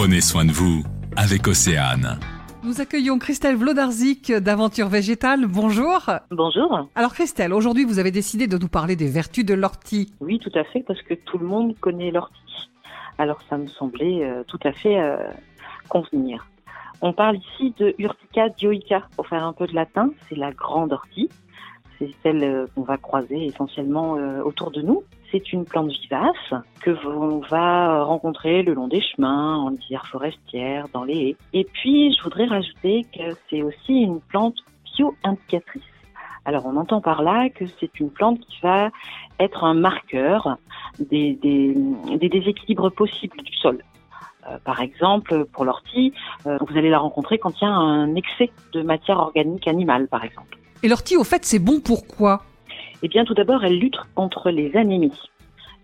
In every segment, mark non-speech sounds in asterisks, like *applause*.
Prenez soin de vous avec Océane. Nous accueillons Christelle Vlodarzik d'Aventure Végétale. Bonjour. Bonjour. Alors Christelle, aujourd'hui vous avez décidé de nous parler des vertus de l'ortie. Oui, tout à fait, parce que tout le monde connaît l'ortie. Alors ça me semblait euh, tout à fait euh, convenir. On parle ici de Urtica dioica, pour faire un peu de latin, c'est la grande ortie. C'est celle euh, qu'on va croiser essentiellement euh, autour de nous. C'est une plante vivace que l'on va rencontrer le long des chemins, en lisière forestière, dans les haies. Et puis, je voudrais rajouter que c'est aussi une plante bio-indicatrice. Alors, on entend par là que c'est une plante qui va être un marqueur des, des, des déséquilibres possibles du sol. Euh, par exemple, pour l'ortie, euh, vous allez la rencontrer quand il y a un excès de matière organique animale, par exemple. Et l'ortie, au fait, c'est bon pour quoi? Eh bien, tout d'abord, elle lutte contre les anémies,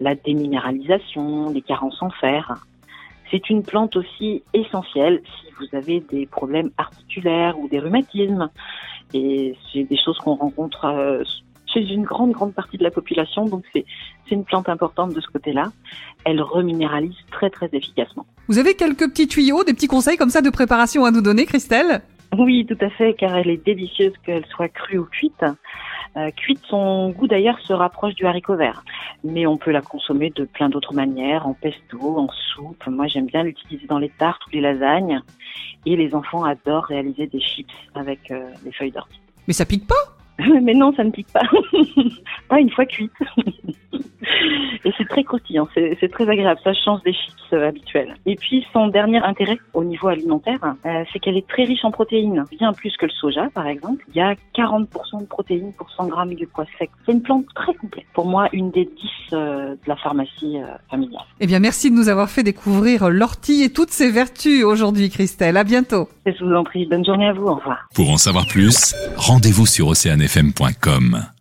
la déminéralisation, les carences en fer. C'est une plante aussi essentielle si vous avez des problèmes articulaires ou des rhumatismes. Et c'est des choses qu'on rencontre euh, chez une grande, grande partie de la population. Donc, c'est c'est une plante importante de ce côté-là. Elle reminéralise très, très efficacement. Vous avez quelques petits tuyaux, des petits conseils comme ça de préparation à nous donner, Christelle? Oui, tout à fait, car elle est délicieuse qu'elle soit crue ou cuite. Euh, cuite, son goût d'ailleurs se rapproche du haricot vert, mais on peut la consommer de plein d'autres manières, en pesto, en soupe. Moi, j'aime bien l'utiliser dans les tartes ou les lasagnes, et les enfants adorent réaliser des chips avec euh, les feuilles d'ortie. Mais ça pique pas? *laughs* Mais non, ça ne pique pas, *laughs* pas une fois cuite. *laughs* C'est très croustillant, c'est très agréable, ça change des chips euh, habituels. Et puis son dernier intérêt au niveau alimentaire, euh, c'est qu'elle est très riche en protéines, bien plus que le soja par exemple. Il y a 40% de protéines pour 100 grammes de poids sec. C'est une plante très complète. Pour moi, une des 10 euh, de la pharmacie euh, familiale. Eh bien, merci de nous avoir fait découvrir l'ortie et toutes ses vertus aujourd'hui, Christelle. À bientôt. Je vous en prie, bonne journée à vous, au revoir. Pour en savoir plus, rendez-vous sur oceanfm.com.